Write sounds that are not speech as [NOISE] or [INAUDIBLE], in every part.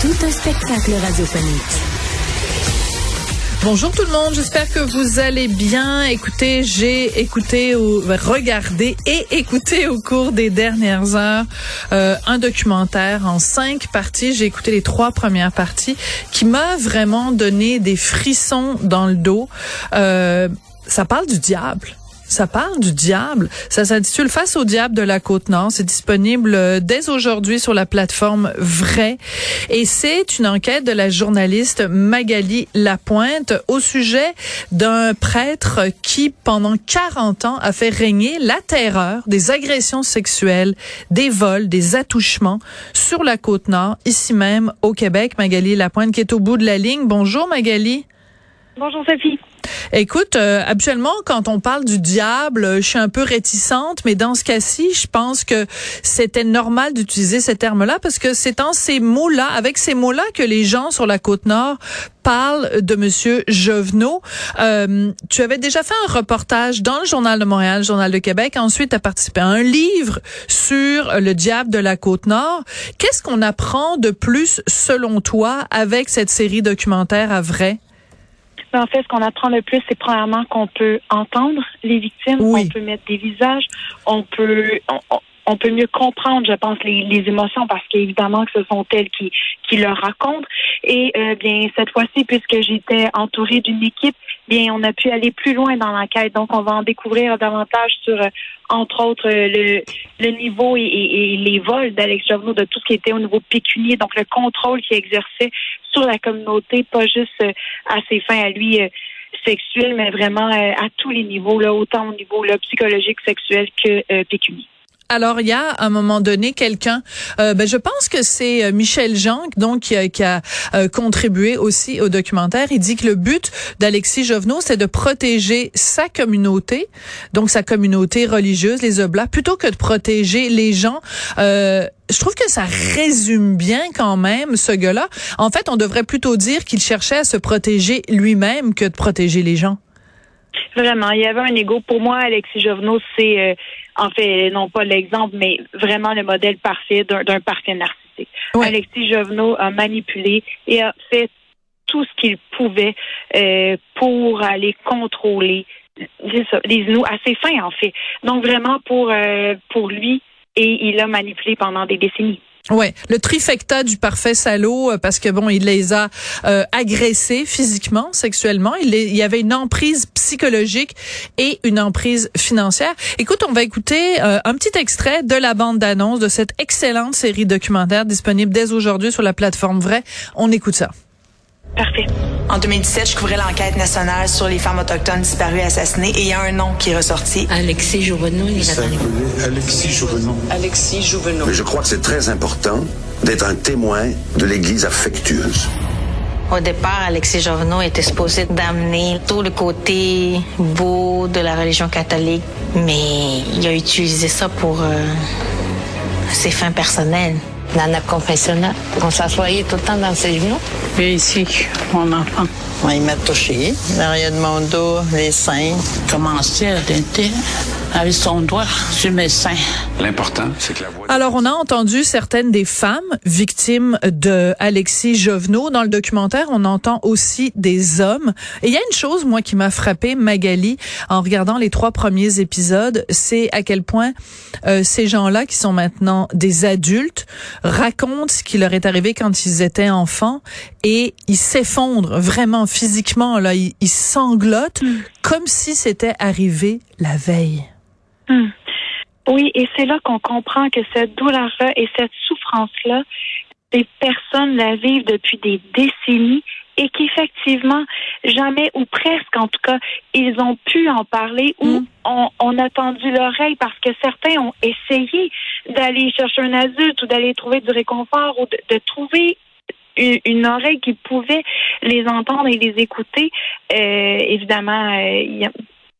Tout un spectacle radiophonique. Bonjour tout le monde, j'espère que vous allez bien. Écoutez, j'ai écouté ou regardé et écouté au cours des dernières heures euh, un documentaire en cinq parties. J'ai écouté les trois premières parties qui m'a vraiment donné des frissons dans le dos. Euh, ça parle du diable. Ça parle du diable. Ça s'intitule Face au diable de la Côte-Nord. C'est disponible euh, dès aujourd'hui sur la plateforme Vrai. Et c'est une enquête de la journaliste Magali Lapointe au sujet d'un prêtre qui, pendant 40 ans, a fait régner la terreur des agressions sexuelles, des vols, des attouchements sur la Côte-Nord, ici même au Québec. Magali Lapointe qui est au bout de la ligne. Bonjour Magali. Bonjour Sophie. Écoute, euh, habituellement, quand on parle du diable, je suis un peu réticente, mais dans ce cas-ci, je pense que c'était normal d'utiliser ces termes-là parce que c'est en ces mots-là, avec ces mots-là, que les gens sur la côte nord parlent de Monsieur Jovenot. Euh, tu avais déjà fait un reportage dans le Journal de Montréal, le Journal de Québec. Ensuite, tu as participé à un livre sur le diable de la côte nord. Qu'est-ce qu'on apprend de plus, selon toi, avec cette série documentaire à vrai? En fait, ce qu'on apprend le plus, c'est premièrement qu'on peut entendre les victimes, on peut mettre des visages, on peut on, peut mieux comprendre, je pense, les, émotions parce qu'évidemment que ce sont elles qui qui le racontent. Et euh, bien cette fois-ci, puisque j'étais entourée d'une équipe, bien on a pu aller plus loin dans l'enquête. Donc on va en découvrir davantage sur, euh, entre autres, euh, le, niveau et, les vols d'Alex Jovenot, de tout ce qui était au niveau pécunier, donc le contrôle qu'il exerçait sur la communauté, pas juste à ses fins à lui sexuelles, mais vraiment à tous les niveaux, là, autant au niveau là, psychologique, sexuel que pécunier. Alors, il y a à un moment donné quelqu'un, euh, ben, je pense que c'est euh, Michel Jean, donc qui a, euh, contribué aussi au documentaire. Il dit que le but d'Alexis Jovenot, c'est de protéger sa communauté, donc sa communauté religieuse, les Oblats, plutôt que de protéger les gens. je trouve que ça résume bien quand même ce gars-là. En fait, on devrait plutôt dire qu'il cherchait à se protéger lui-même que de protéger les gens. Vraiment, il y avait un ego. Pour moi, Alexis Jovenot, c'est en fait, non pas l'exemple, mais vraiment le modèle parfait d'un parfait narcissique. Alexis Jovenot a manipulé et a fait tout ce qu'il pouvait euh, pour aller contrôler les nous à ses fins en fait. Donc vraiment pour euh, pour lui et il a manipulé pendant des décennies. Ouais, le trifecta du parfait salaud euh, parce que bon, il les a euh, agressés physiquement, sexuellement. Il, il, y avait une emprise psychologique et une emprise financière. Écoute, on va écouter euh, un petit extrait de la bande d'annonce de cette excellente série documentaire disponible dès aujourd'hui sur la plateforme Vrai. On écoute ça. Parfait. En 2017, je couvrais l'enquête nationale sur les femmes autochtones disparues et assassinées et il y a un nom qui est ressorti. Alexis Jouvenot, il est Alexis Jouvenot. Alexis Jouvenot. Mais je crois que c'est très important d'être un témoin de l'Église affectueuse. Au départ, Alexis Jouvenot était supposé d'amener tout le côté beau de la religion catholique, mais il a utilisé ça pour euh, ses fins personnelles dans notre confessionnal. On s'assoyait tout le temps dans ses genoux. Et ici, mon enfant. il m'a touché, l'arrière de mon dos, les seins. Commençait à tenter avec son doigt sur mes seins. L'important, c'est que la voix... Alors, on a entendu certaines des femmes victimes de Alexis Jovenot. Dans le documentaire, on entend aussi des hommes. Et il y a une chose, moi, qui m'a frappé, Magali, en regardant les trois premiers épisodes, c'est à quel point euh, ces gens-là, qui sont maintenant des adultes, racontent ce qui leur est arrivé quand ils étaient enfants et ils s'effondrent vraiment physiquement. Là, ils, sanglotent mm. comme si c'était arrivé la veille. Mm. Oui, et c'est là qu'on comprend que cette douleur-là et cette souffrance-là, des personnes la vivent depuis des décennies et qu'effectivement, jamais ou presque en tout cas, ils ont pu en parler ou mm. on, a tendu l'oreille parce que certains ont essayé d'aller chercher un adulte ou d'aller trouver du réconfort ou de, trouver une, oreille qui pouvait les entendre et les écouter. Euh, évidemment, euh, il y a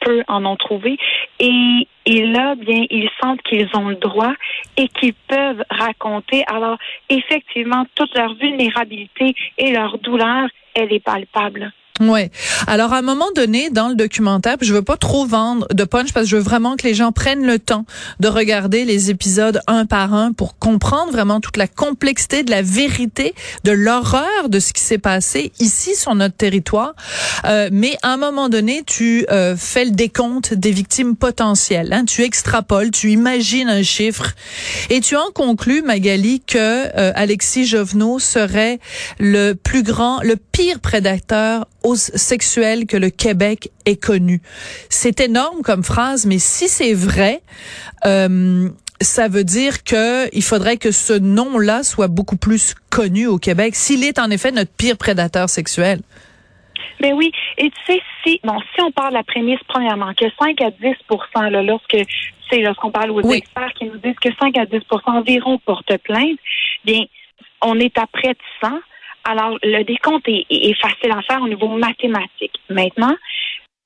peu en ont trouvé. Et, là, bien, ils sentent qu'ils ont le droit et qu'ils peuvent raconter. Alors, effectivement, toute leur vulnérabilité et leur douleur, elle est palpable. Ouais. Alors à un moment donné dans le documentaire, je veux pas trop vendre de punch parce que je veux vraiment que les gens prennent le temps de regarder les épisodes un par un pour comprendre vraiment toute la complexité de la vérité, de l'horreur de ce qui s'est passé ici sur notre territoire. Euh, mais à un moment donné, tu euh, fais le décompte des victimes potentielles. Hein? Tu extrapoles, tu imagines un chiffre et tu en conclus, Magali, que euh, Alexis Jovenot serait le plus grand, le pire prédateur sexuelle que le Québec ait connu. C'est énorme comme phrase, mais si c'est vrai, euh, ça veut dire que il faudrait que ce nom-là soit beaucoup plus connu au Québec, s'il est en effet notre pire prédateur sexuel. Mais oui, et tu sais, si, bon, si on parle de la prémisse, premièrement, que 5 à 10 là, lorsque, c'est lorsqu'on parle aux experts qui nous disent que 5 à 10% environ portent plainte, bien, on est à près de 100. Alors, le décompte est, facile à faire au niveau mathématique. Maintenant,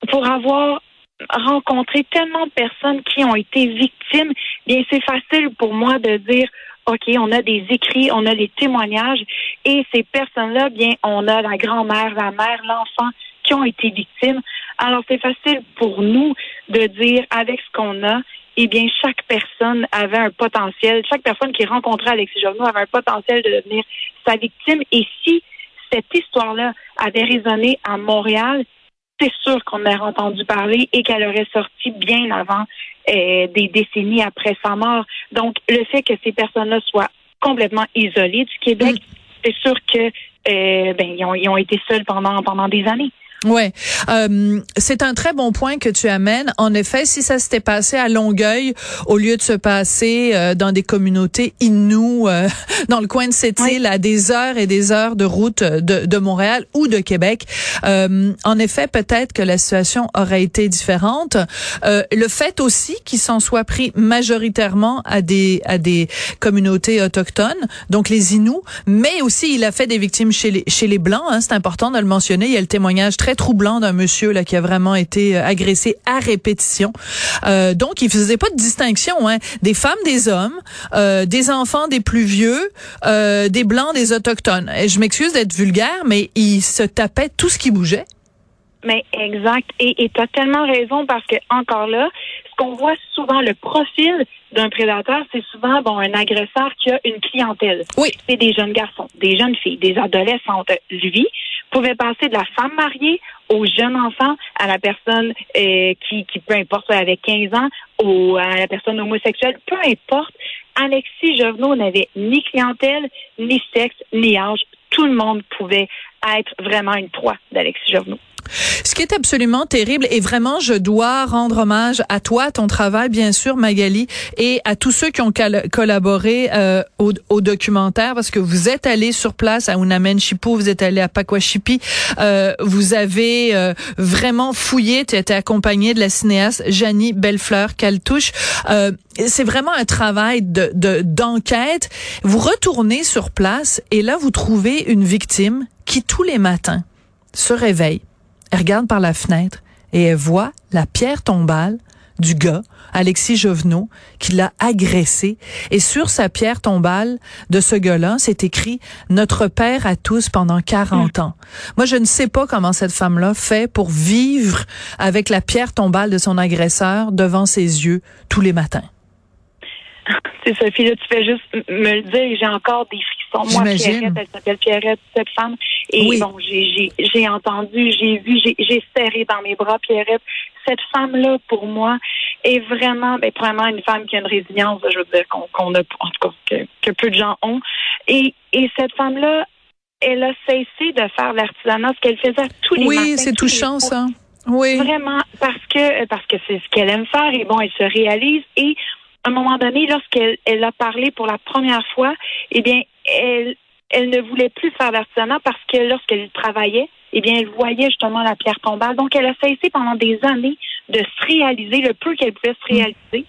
pour avoir rencontré tellement de personnes qui ont été victimes, bien, c'est facile pour moi de dire, OK, on a des écrits, on a des témoignages, et ces personnes-là, bien, on a la grand-mère, la mère, l'enfant qui ont été victimes. Alors, c'est facile pour nous de dire, avec ce qu'on a, eh bien, chaque personne avait un potentiel, chaque personne qui rencontrait Alexis Jovenot avait un potentiel de devenir sa victime. Et si cette histoire-là avait résonné à Montréal, c'est sûr qu'on aurait entendu parler et qu'elle aurait sorti bien avant euh, des décennies après sa mort. Donc, le fait que ces personnes-là soient complètement isolées du Québec, mm. c'est sûr que euh, ben, ils ont, ils ont été seuls pendant pendant des années. Ouais, euh, c'est un très bon point que tu amènes. En effet, si ça s'était passé à Longueuil au lieu de se passer euh, dans des communautés inoues euh, [LAUGHS] dans le coin de cette île à des heures et des heures de route de, de Montréal ou de Québec, euh, en effet, peut-être que la situation aurait été différente. le fait aussi qu'il s'en soit pris majoritairement à des à des communautés autochtones, donc les Inuits, mais aussi il a fait des victimes chez les chez les blancs. Hein, c'est important de le mentionner. Il y a le témoignage très troublant d'un monsieur là qui a vraiment été euh, agressé à répétition. Euh, donc, il faisait pas de distinction, hein, des femmes, des hommes, euh, des enfants, des plus vieux, euh, des blancs, des autochtones. Et je m'excuse d'être vulgaire, mais il se tapait tout ce qui bougeait. Mais exact. Et tu as tellement raison parce que encore là, ce qu'on voit souvent, le profil d'un prédateur, c'est souvent bon un agresseur qui a une clientèle. Oui. C'est des jeunes garçons, des jeunes filles, des adolescentes. Lui pouvait passer de la femme mariée au jeune enfant, à la personne euh, qui, qui, peu importe, avec 15 ans, ou à la personne homosexuelle, peu importe. Alexis Jovenot n'avait ni clientèle, ni sexe, ni âge. Tout le monde pouvait être vraiment une proie d'Alexis Jovenot. Ce qui est absolument terrible et vraiment je dois rendre hommage à toi, ton travail bien sûr Magali et à tous ceux qui ont collaboré euh, au, documentaire parce que vous êtes allé sur place à Unamenchipu, vous êtes allé à Pakwashipi, euh, vous avez euh, vraiment fouillé, tu étais accompagné de la cinéaste Janie Bellefleur Caltouche. Euh, c'est vraiment un travail de d'enquête. vous retournez sur place et là vous trouvez une victime qui tous les matins se réveille elle regarde par la fenêtre et elle voit la pierre tombale du gars, Alexis Jovenot, qui l'a agressé. Et sur sa pierre tombale de ce gars-là, c'est écrit Notre Père à tous pendant 40 ans. Moi, je ne sais pas comment cette femme-là fait pour vivre avec la pierre tombale de son agresseur devant ses yeux tous les matins. C'est Sophie, là, tu fais juste me le dire, j'ai encore des frissons. Moi, Pierrette, elle s'appelle Pierrette, cette femme. Et bon, j'ai entendu, j'ai vu, j'ai serré dans mes bras Pierrette. Cette femme-là, pour moi, est vraiment, ben, vraiment une femme qui a une résilience, je veux dire, qu'on a, en tout cas, que, peu de gens ont. Et, et cette femme-là, elle a cessé de faire l'artisanat, ce qu'elle faisait tous les oui, matins. Oui, c'est touchant, ça. Oui. Vraiment, parce que, parce que c'est ce qu'elle aime faire. Et bon, elle se réalise. Et à un moment donné, lorsqu'elle elle a parlé pour la première fois, eh bien, elle, elle ne voulait plus faire l'artisanat parce que lorsqu'elle travaillait, eh bien, elle voyait justement la pierre tombale. Donc, elle a cessé pendant des années de se réaliser le peu qu'elle pouvait se réaliser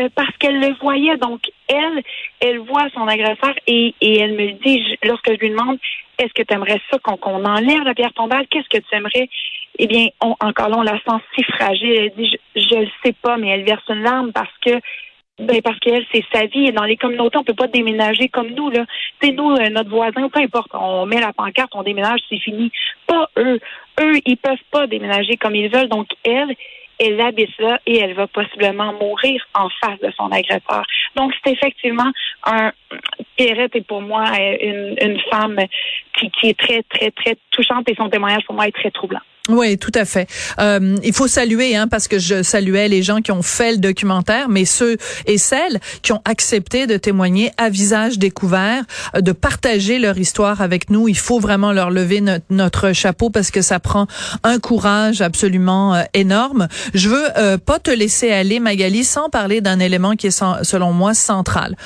euh, parce qu'elle le voyait. Donc, elle, elle voit son agresseur et, et elle me dit, lorsque je lui demande, est-ce que tu aimerais ça qu'on enlève la pierre tombale? Qu'est-ce que tu aimerais? Eh bien, encore là, on la sent si fragile. Elle dit, je, ne le sais pas, mais elle verse une larme parce que ben parce qu'elle, c'est sa vie. Et dans les communautés, on peut pas déménager comme nous, là. C'est nous, euh, notre voisin, peu importe, on met la pancarte, on déménage, c'est fini. Pas eux. Eux, ils peuvent pas déménager comme ils veulent. Donc, elle, elle habite là et elle va possiblement mourir en face de son agresseur. Donc, c'est effectivement un... Pierrette est pour moi une, une femme qui, qui est très, très, très touchante et son témoignage pour moi est très troublant. Oui, tout à fait. Euh, il faut saluer, hein, parce que je saluais les gens qui ont fait le documentaire, mais ceux et celles qui ont accepté de témoigner à visage découvert, euh, de partager leur histoire avec nous. Il faut vraiment leur lever notre chapeau parce que ça prend un courage absolument euh, énorme. Je veux euh, pas te laisser aller, Magali, sans parler d'un élément qui est, selon moi, central.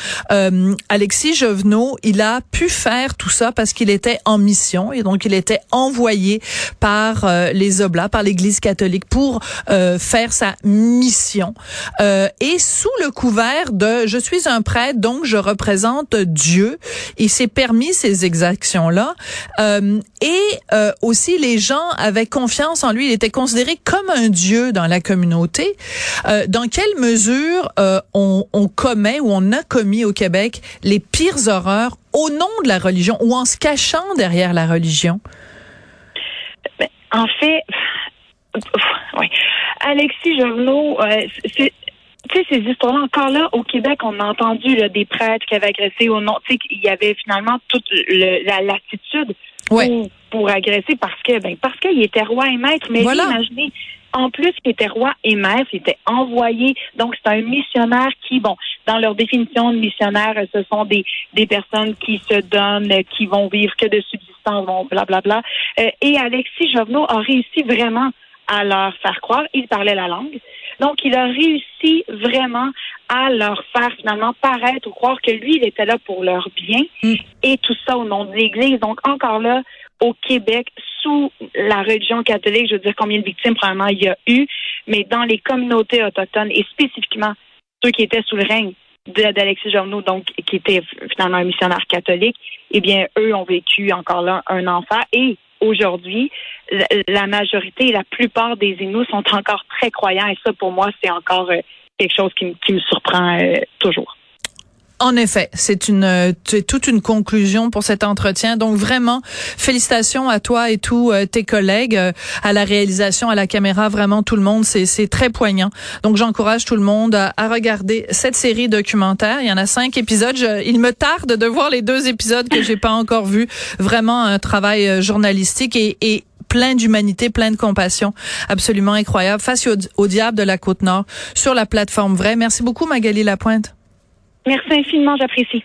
Alexis Jovenot, il a pu faire tout ça parce qu'il était en mission et donc il était envoyé par les Oblats, par l'Église catholique pour euh, faire sa mission. Euh, et sous le couvert de je suis un prêtre, donc je représente Dieu, il s'est permis ces exactions-là. Euh, et aussi les gens avaient confiance en lui. Il était considéré comme un Dieu dans la communauté. dans quelle mesure on, on commet ou on a commis au Québec les pires horreurs au nom de la religion ou en se cachant derrière la religion? En fait, oui. Alexis Jovenot, euh, c'est tu sais, ces histoires-là, encore là, au Québec, on a entendu là, des prêtres qui avaient agressé au nom. Tu sais, il y avait finalement toute la latitude pour, agresser parce que, ben, parce qu'il était roi et maître. Mais imaginez, en plus qu'il était roi et maître, il était envoyé. Donc, c'est un missionnaire qui, bon, dans leur définition de missionnaire, ce sont des, des personnes qui se donnent, qui vont vivre que de subsistance, blablabla. Euh, et Alexis Jovenot a réussi vraiment à leur faire croire, il parlait la langue. Donc, il a réussi vraiment à leur faire finalement paraître ou croire que lui, il était là pour leur bien mm. et tout ça au nom de l'Église. Donc, encore là, au Québec, sous la religion catholique, je veux dire combien de victimes probablement il y a eu, mais dans les communautés autochtones et spécifiquement ceux qui étaient sous le règne d'Alexis Journeau, donc qui était finalement un missionnaire catholique, eh bien, eux ont vécu encore là un enfer. Et aujourd'hui, la majorité la plupart des Inuits sont encore très croyants. Et ça, pour moi, c'est encore euh, quelque chose qui, me surprend euh, toujours. En effet, c'est une euh, toute une conclusion pour cet entretien. Donc vraiment, félicitations à toi et tous euh, tes collègues euh, à la réalisation, à la caméra, vraiment tout le monde, c'est très poignant. Donc j'encourage tout le monde à, regarder cette série documentaire. Il y en a cinq épisodes. il me tarde de voir les deux épisodes que j'ai pas encore vus. Vraiment un travail journalistique et, et plein d'humanité, plein de compassion, absolument incroyable. Face au, diable de la Côte Nord sur la plateforme Vrai. Merci beaucoup Magali Lapointe. Merci infiniment, j'apprécie.